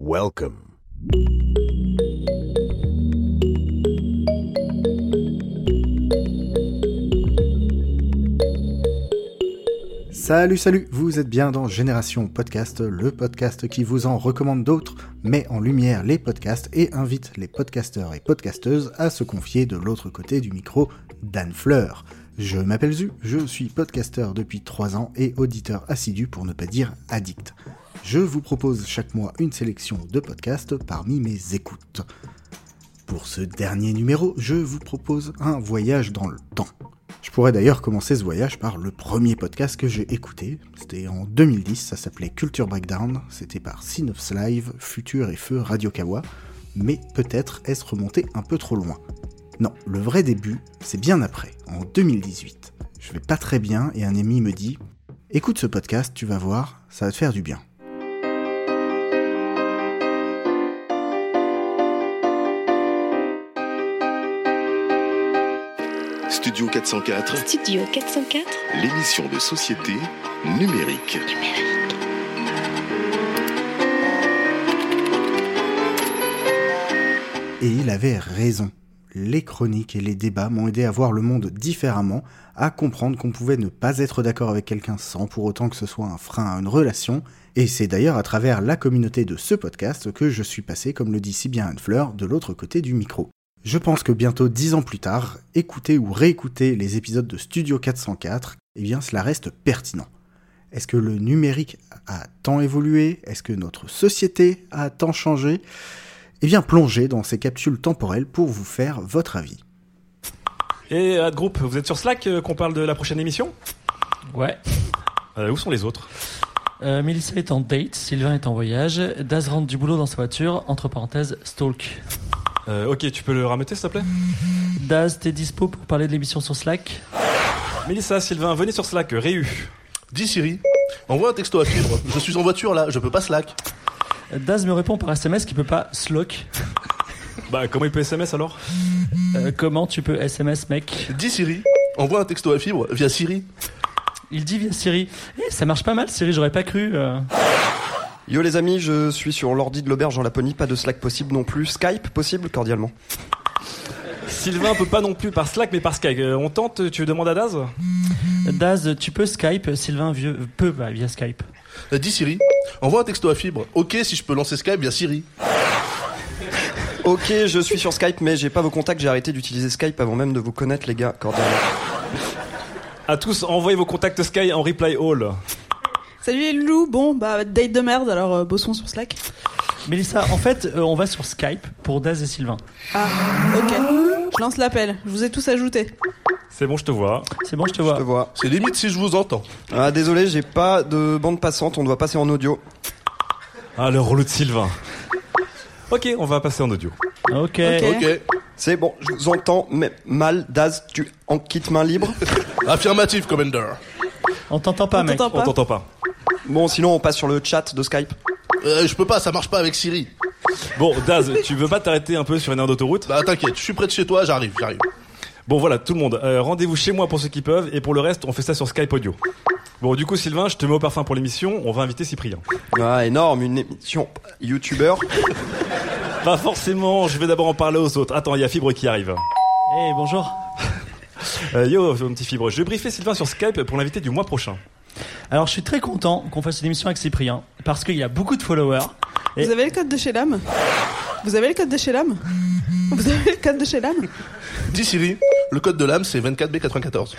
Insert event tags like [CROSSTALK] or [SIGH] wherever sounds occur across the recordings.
Welcome. Salut, salut, vous êtes bien dans Génération Podcast, le podcast qui vous en recommande d'autres, met en lumière les podcasts et invite les podcasteurs et podcasteuses à se confier de l'autre côté du micro d'Anne Fleur. Je m'appelle Zu, je suis podcasteur depuis 3 ans et auditeur assidu pour ne pas dire addict. Je vous propose chaque mois une sélection de podcasts parmi mes écoutes. Pour ce dernier numéro, je vous propose un voyage dans le temps. Je pourrais d'ailleurs commencer ce voyage par le premier podcast que j'ai écouté. C'était en 2010, ça s'appelait Culture Breakdown. C'était par Synops Live, Futur et Feu Radio Kawa. Mais peut-être est-ce remonté un peu trop loin. Non, le vrai début, c'est bien après, en 2018. Je vais pas très bien et un ami me dit Écoute ce podcast, tu vas voir, ça va te faire du bien. Studio 404, Studio 404 l'émission de société numérique. Et il avait raison. Les chroniques et les débats m'ont aidé à voir le monde différemment, à comprendre qu'on pouvait ne pas être d'accord avec quelqu'un sans pour autant que ce soit un frein à une relation, et c'est d'ailleurs à travers la communauté de ce podcast que je suis passé, comme le dit si bien Anne Fleur, de l'autre côté du micro. Je pense que bientôt dix ans plus tard, écouter ou réécouter les épisodes de Studio 404, eh bien cela reste pertinent. Est-ce que le numérique a tant évolué? Est-ce que notre société a tant changé? Eh bien plongez dans ces capsules temporelles pour vous faire votre avis. Et Ad Group, vous êtes sur Slack euh, qu'on parle de la prochaine émission? Ouais. Euh, Où sont les autres? Euh, Mélissa est en date, Sylvain est en voyage, Daz rentre du boulot dans sa voiture, entre parenthèses, stalk. Euh, Ok, tu peux le rameuter s'il te plaît Daz, t'es dispo pour parler de l'émission sur Slack Mélissa, Sylvain, venez sur Slack, Réu. Dis Siri, envoie un texto à fibre. Je suis en voiture là, je peux pas Slack. Daz me répond par SMS qu'il peut pas slock. Bah, comment il peut SMS alors Euh, comment tu peux SMS, mec Dis Siri, envoie un texto à fibre via Siri. Il dit via Siri. Eh, ça marche pas mal, Siri, j'aurais pas cru. euh. Yo les amis, je suis sur l'ordi de l'auberge en Laponie, pas de Slack possible non plus. Skype possible cordialement. Sylvain peut pas non plus par Slack, mais par Skype. Euh, on tente, tu demandes à Daz Daz, tu peux Skype, Sylvain vieux, peut bah, via Skype. Euh, Dis Siri, envoie un texto à fibre. Ok si je peux lancer Skype via Siri. Ok, je suis sur Skype, mais j'ai pas vos contacts, j'ai arrêté d'utiliser Skype avant même de vous connaître les gars, cordialement. À tous, envoyez vos contacts Sky en reply all. Salut les loulous, bon bah date de merde alors euh, bossons sur Slack. Mélissa, en fait, euh, on va sur Skype pour Daz et Sylvain. Ah ok, je lance l'appel, je vous ai tous ajoutés. C'est bon, je te vois. C'est bon, je te Je vois. te vois. C'est limite si je vous entends. Ah désolé, j'ai pas de bande passante, on doit passer en audio. Ah, le relou de Sylvain. Ok, on va passer en audio. Ok. Ok. C'est bon, je vous entends, mais mal. Daz, tu en quittes main libre? [LAUGHS] Affirmative, Commander. On t'entend pas, On mec. t'entend On t'entend pas. Bon, sinon on passe sur le chat de Skype. Euh, je peux pas, ça marche pas avec Siri. Bon, Daz, tu veux pas t'arrêter un peu sur une aire d'autoroute? Bah t'inquiète, je suis près de chez toi, j'arrive, j'arrive. Bon, voilà, tout le monde. euh, Rendez-vous chez moi pour ceux qui peuvent, et pour le reste, on fait ça sur Skype audio. Bon, du coup, Sylvain, je te mets au parfum pour l'émission. On va inviter Cyprien. Ah énorme, une émission youtubeur. [LAUGHS] Pas forcément, je vais d'abord en parler aux autres. Attends, il y a Fibre qui arrive. Eh, bonjour. Euh, yo, mon petit Fibre, je vais briefer Sylvain sur Skype pour l'inviter du mois prochain. Alors, je suis très content qu'on fasse une émission avec Cyprien, parce qu'il y a beaucoup de followers. Et- Vous avez le code de chez l'âme Vous avez le code de chez l'âme Vous avez le code de chez l'âme Dis Siri, le code de l'âme c'est 24B94.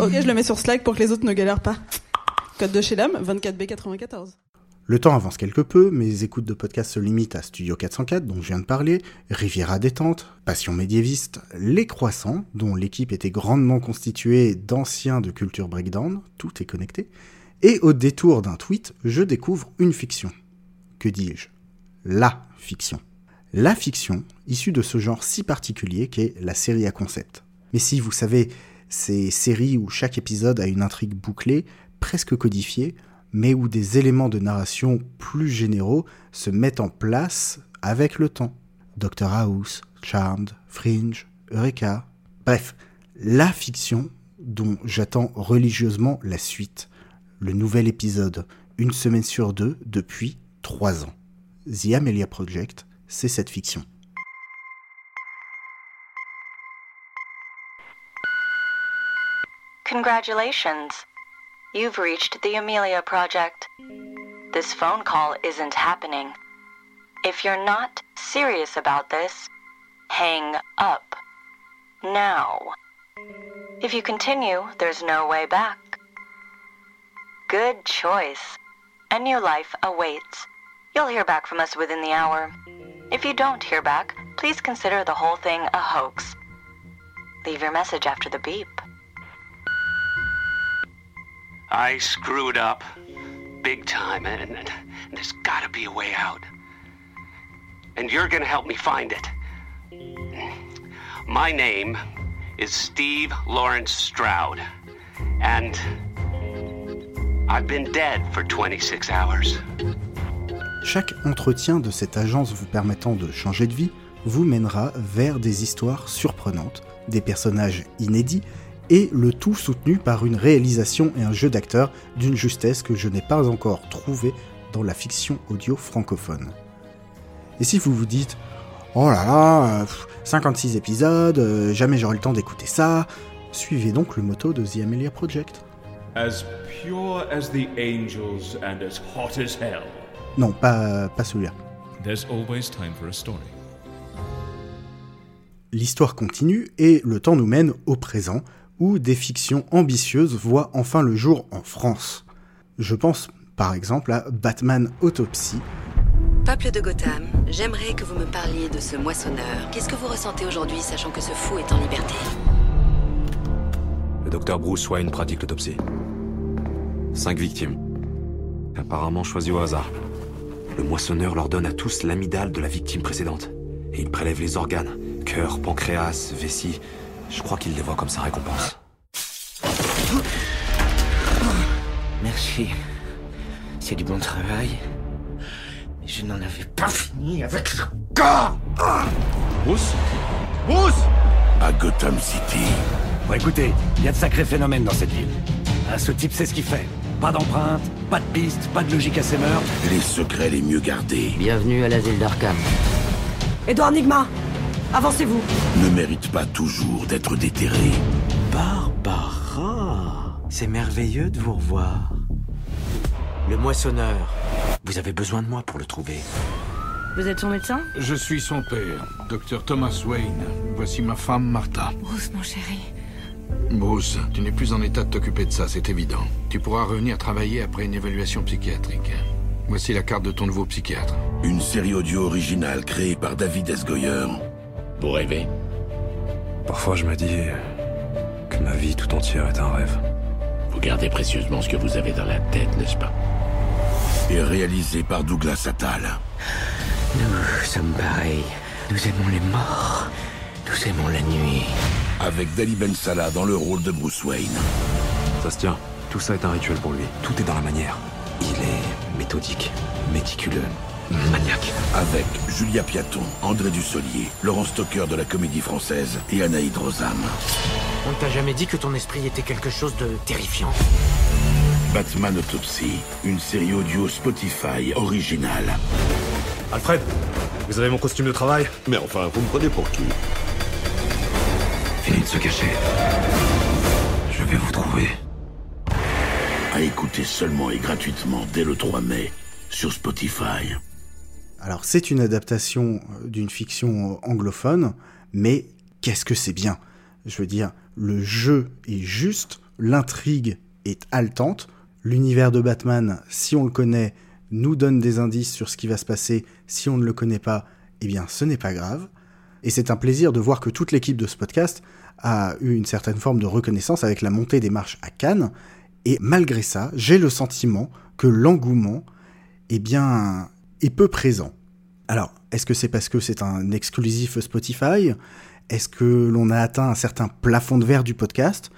Ok, je le mets sur Slack pour que les autres ne galèrent pas. Code de chez l'âme, 24B94. Le temps avance quelque peu, mes écoutes de podcasts se limitent à Studio 404, dont je viens de parler, Riviera détente, Passion médiéviste, Les Croissants, dont l'équipe était grandement constituée d'anciens de culture breakdown, tout est connecté, Et au détour d'un tweet, je découvre une fiction. Que dis-je? La fiction. La fiction, issue de ce genre si particulier qu'est la série à concept. Mais si vous savez, ces séries où chaque épisode a une intrigue bouclée, presque codifiée, mais où des éléments de narration plus généraux se mettent en place avec le temps. Doctor House, Charmed, Fringe, Eureka. Bref, la fiction dont j'attends religieusement la suite. Le nouvel épisode, une semaine sur deux, depuis trois ans. The Amelia Project, c'est cette fiction. Congratulations. You've reached the Amelia Project. This phone call isn't happening. If you're not serious about this, hang up. Now. If you continue, there's no way back. Good choice. A new life awaits. You'll hear back from us within the hour. If you don't hear back, please consider the whole thing a hoax. Leave your message after the beep. I screwed up. Big time, and, and there's gotta be a way out. And you're gonna help me find it. My name is Steve Lawrence Stroud, and I've been dead for 26 hours. Chaque entretien de cette agence vous permettant de changer de vie vous mènera vers des histoires surprenantes, des personnages inédits et le tout soutenu par une réalisation et un jeu d'acteur d'une justesse que je n'ai pas encore trouvé dans la fiction audio francophone. Et si vous vous dites Oh là là, 56 épisodes, euh, jamais j'aurai le temps d'écouter ça, suivez donc le motto de The Amelia Project. As pure as the angels and as hot as hell. Non, pas, pas celui-là. There's always time for a story. L'histoire continue et le temps nous mène au présent, où des fictions ambitieuses voient enfin le jour en France. Je pense par exemple à Batman Autopsy. Peuple de Gotham, j'aimerais que vous me parliez de ce moissonneur. Qu'est-ce que vous ressentez aujourd'hui sachant que ce fou est en liberté? Le docteur Bruce Wayne pratique l'autopsie. Cinq victimes. Apparemment choisies au hasard. Le moissonneur leur donne à tous l'amidale de la victime précédente. Et il prélève les organes. Cœur, pancréas, vessie. Je crois qu'il les voit comme sa récompense. Merci. C'est du bon travail. Mais je n'en avais pas fini avec ce gars Bruce? Bruce À Gotham City. Bon, écoutez, il y a de sacrés phénomènes dans cette ville. Ah, ce type sait ce qu'il fait. Pas d'empreinte, pas de piste, pas de logique à ses meurtres. Les secrets les mieux gardés Bienvenue à l'asile d'Arkham. Edouard Nigma, avancez-vous. ne méritent pas toujours d'être déterrés. Barbara, c'est merveilleux de vous revoir. Le moissonneur. Vous avez besoin de moi pour le trouver. Vous êtes son médecin? Je suis son père, docteur Thomas Wayne. Voici ma femme Martha. Bruce, mon chéri. Bruce, tu n'es plus en état de t'occuper de ça, c'est évident. Tu pourras revenir travailler après une évaluation psychiatrique. Voici la carte de ton nouveau psychiatre. Une série audio originale créée par David S. Goyer. Vous rêvez? Parfois je me dis que ma vie tout entière est un rêve. Vous gardez précieusement ce que vous avez dans la tête, n'est-ce pas? Et réalisé par Douglas Attal. Nous sommes pareils. Nous aimons les morts. Nous aimons la nuit. Avec Dali Ben Salah dans le rôle de Bruce Wayne. Ça se tient. Tout ça est un rituel pour lui. Tout est dans la manière. Il est méthodique, méticuleux, maniaque. Avec Julia Piaton, André Dussolier, Laurent Stocker de la Comédie Française et Anaïd Rosam. On ne t'a jamais dit que ton esprit était quelque chose de terrifiant. Batman Autopsy, une série audio Spotify originale. Alfred, vous avez mon costume de travail? Mais enfin, vous me prenez pour qui? De se cacher. Je vais vous trouver. À écouter seulement et gratuitement dès le 3 mai sur Spotify. Alors c'est une adaptation euh, d'une fiction anglophone, mais qu'est-ce que c'est bien? Je veux dire, le jeu est juste, l'intrigue est haletante, l'univers de Batman, si on le connaît, nous donne des indices sur ce qui va se passer, si on ne le connaît pas, eh bien ce n'est pas grave. Et c'est un plaisir de voir que toute l'équipe de ce podcast a eu une certaine forme de reconnaissance avec la montée des marches à Cannes, Et malgré ça, j'ai le sentiment que l'engouement, eh bien, est peu présent. Alors, est-ce que c'est parce que c'est un exclusif Spotify? Est-ce que l'on a atteint un certain plafond de verre du podcast?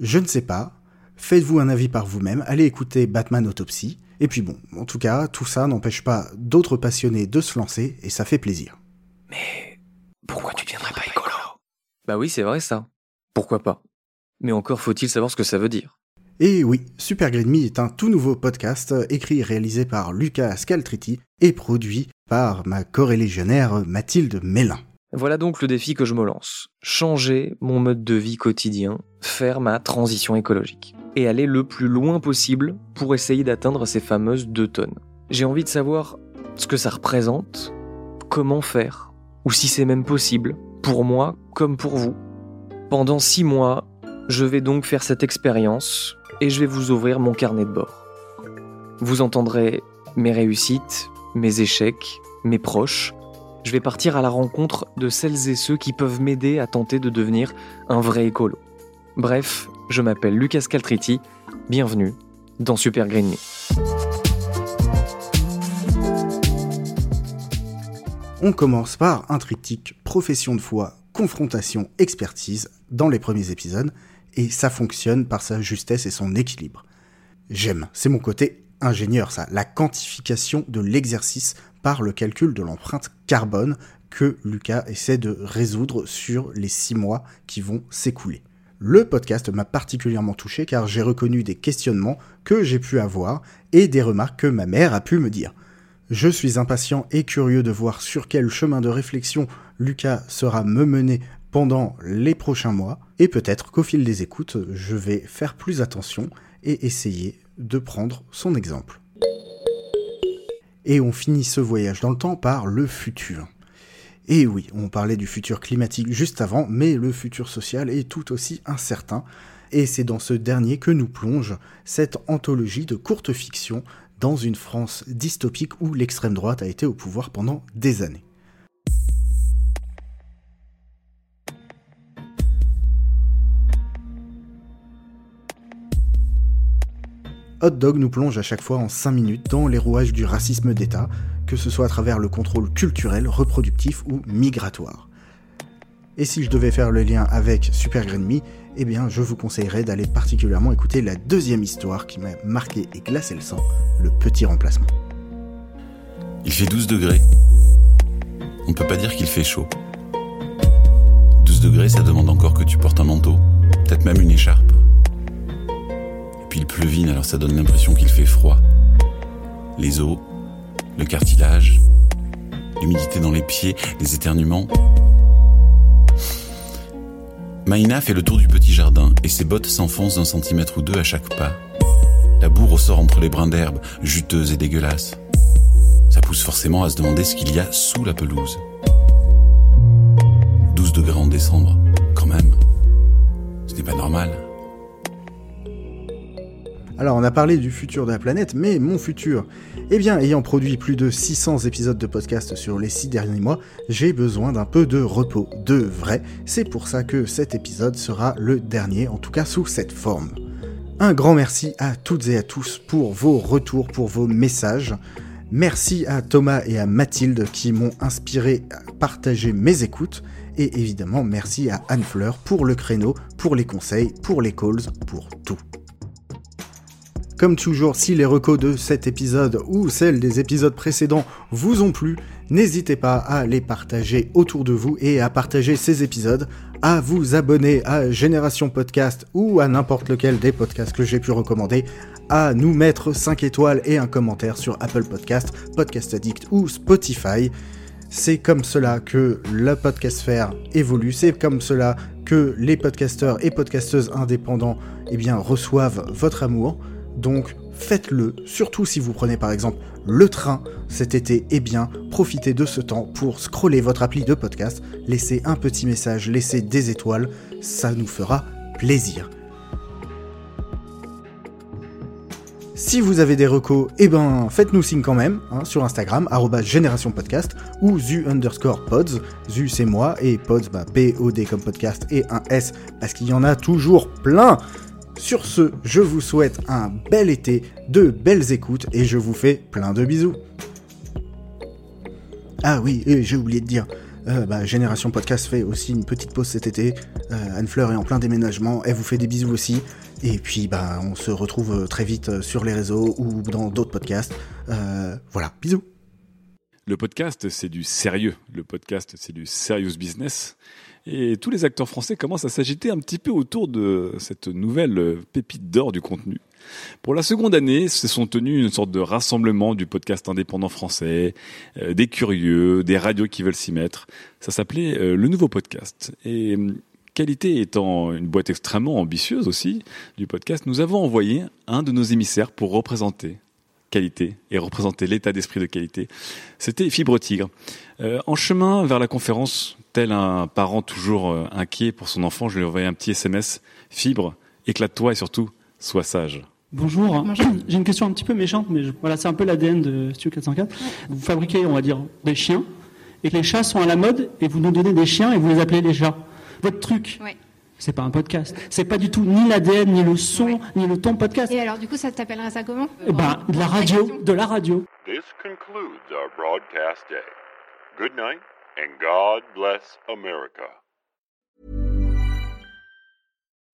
Je ne sais pas. Faites-vous un avis par vous-même, allez écouter Batman Autopsy. Et puis bon, en tout cas, tout ça n'empêche pas d'autres passionnés de se lancer et ça fait plaisir. Mais pourquoi tu deviendrais pas écolo Bah oui, c'est vrai ça. Pourquoi pas? Mais encore faut-il savoir ce que ça veut dire. Et oui, Super Green Me est un tout nouveau podcast écrit et réalisé par Lucas Scaltriti et produit par ma corélégionnaire Mathilde Mélin. Voilà donc le défi que je me lance. Changer mon mode de vie quotidien, faire ma transition écologique. Et aller le plus loin possible pour essayer d'atteindre ces fameuses 2 tonnes. J'ai envie de savoir ce que ça représente, comment faire, ou si c'est même possible, pour moi comme pour vous. Pendant 6 mois, je vais donc faire cette expérience et je vais vous ouvrir mon carnet de bord. Vous entendrez mes réussites, mes échecs, mes proches. Je vais partir à la rencontre de celles et ceux qui peuvent m'aider à tenter de devenir un vrai écolo. Bref, je m'appelle Lucas Caltriti. Bienvenue dans Super Green Me. On commence par un profession de foi, confrontation, expertise dans les premiers épisodes et ça fonctionne par sa justesse et son équilibre. J'aime, c'est mon côté ingénieur ça, la quantification de l'exercice par le calcul de l'empreinte carbone que Lucas essaie de résoudre sur les six mois qui vont s'écouler. Le podcast m'a particulièrement touché car j'ai reconnu des questionnements que j'ai pu avoir et des remarques que ma mère a pu me dire. Je suis impatient et curieux de voir sur quel chemin de réflexion Lucas sera me mener pendant les prochains mois, et peut-être qu'au fil des écoutes, je vais faire plus attention et essayer de prendre son exemple. Et on finit ce voyage dans le temps par le futur. Et oui, on parlait du futur climatique juste avant, mais le futur social est tout aussi incertain, et c'est dans ce dernier que nous plonge cette anthologie de courte fiction dans une France dystopique où l'extrême droite a été au pouvoir pendant des années. Hot Dog nous plonge à chaque fois en 5 minutes dans les rouages du racisme d'État, que ce soit à travers le contrôle culturel, reproductif ou migratoire. Et si je devais faire le lien avec Super Green Me, eh bien je vous conseillerais d'aller particulièrement écouter la deuxième histoire qui m'a marqué et glacé le sang, le petit remplacement. Il fait 12 degrés. On ne peut pas dire qu'il fait chaud. 12 degrés, ça demande encore que tu portes un manteau, peut-être même une écharpe puis il pleuvine, alors ça donne l'impression qu'il fait froid. Les os, le cartilage, l'humidité dans les pieds, les éternuements. Maïna fait le tour du petit jardin et ses bottes s'enfoncent d'un centimètre ou deux à chaque pas. La boue ressort entre les brins d'herbe, juteuse et dégueulasse. Ça pousse forcément à se demander ce qu'il y a sous la pelouse. 12 degrés en décembre, quand même. Ce n'est pas normal. Alors on a parlé du futur de la planète, mais mon futur Eh bien, ayant produit plus de 600 épisodes de podcast sur les 6 derniers mois, j'ai besoin d'un peu de repos, de vrai. C'est pour ça que cet épisode sera le dernier, en tout cas sous cette forme. Un grand merci à toutes et à tous pour vos retours, pour vos messages. Merci à Thomas et à Mathilde qui m'ont inspiré à partager mes écoutes. Et évidemment, merci à Anne Fleur pour le créneau, pour les conseils, pour les calls, pour tout. Comme toujours, si les recos de cet épisode ou celles des épisodes précédents vous ont plu, n'hésitez pas à les partager autour de vous et à partager ces épisodes, à vous abonner à Génération Podcast ou à n'importe lequel des podcasts que j'ai pu recommander, à nous mettre 5 étoiles et un commentaire sur Apple Podcast, Podcast Addict ou Spotify. C'est comme cela que la podcast faire évolue, c'est comme cela que les podcasteurs et podcasteuses indépendants eh reçoivent votre amour. Donc faites-le, surtout si vous prenez par exemple le train cet été, et bien profitez de ce temps pour scroller votre appli de podcast, laissez un petit message, laissez des étoiles, ça nous fera plaisir. Si vous avez des recos, eh ben faites-nous signe quand même hein, sur Instagram, génération podcast ou zu underscore pods. Zu c'est moi et pods, bah, P-O-D comme podcast et un S parce qu'il y en a toujours plein. Sur ce, je vous souhaite un bel été, de belles écoutes et je vous fais plein de bisous. Ah oui, j'ai oublié de dire, euh, bah, Génération Podcast fait aussi une petite pause cet été. Euh, Anne Fleur est en plein déménagement, elle vous fait des bisous aussi. Et puis bah, on se retrouve très vite sur les réseaux ou dans d'autres podcasts. Euh, voilà, bisous. Le podcast, c'est du sérieux. Le podcast, c'est du serious business. Et tous les acteurs français commencent à s'agiter un petit peu autour de cette nouvelle pépite d'or du contenu. Pour la seconde année, se sont tenus une sorte de rassemblement du podcast indépendant français, euh, des curieux, des radios qui veulent s'y mettre. Ça s'appelait euh, le nouveau podcast. Et euh, Qualité étant une boîte extrêmement ambitieuse aussi du podcast, nous avons envoyé un de nos émissaires pour représenter qualité et représenter l'état d'esprit de qualité. C'était Fibre Tigre. en chemin vers la conférence, tel un parent toujours inquiet pour son enfant, je lui ai envoyé un petit SMS. Fibre, éclate-toi et surtout, sois sage. Bonjour. J'ai une question un petit peu méchante, mais je- voilà, c'est un peu l'ADN de Studio 404. Vous fabriquez, on va dire, des chiens, et que les chats sont à la mode, et vous nous donnez des chiens et vous les appelez les chats. Votre truc, c'est pas un podcast. C'est pas du tout ni l'ADN, ni le son, ni le ton podcast. Et alors, du coup, ça t'appellerait ça comment Eh ben, de la radio, de la radio. This concludes our broadcast day. Good night, and God bless America.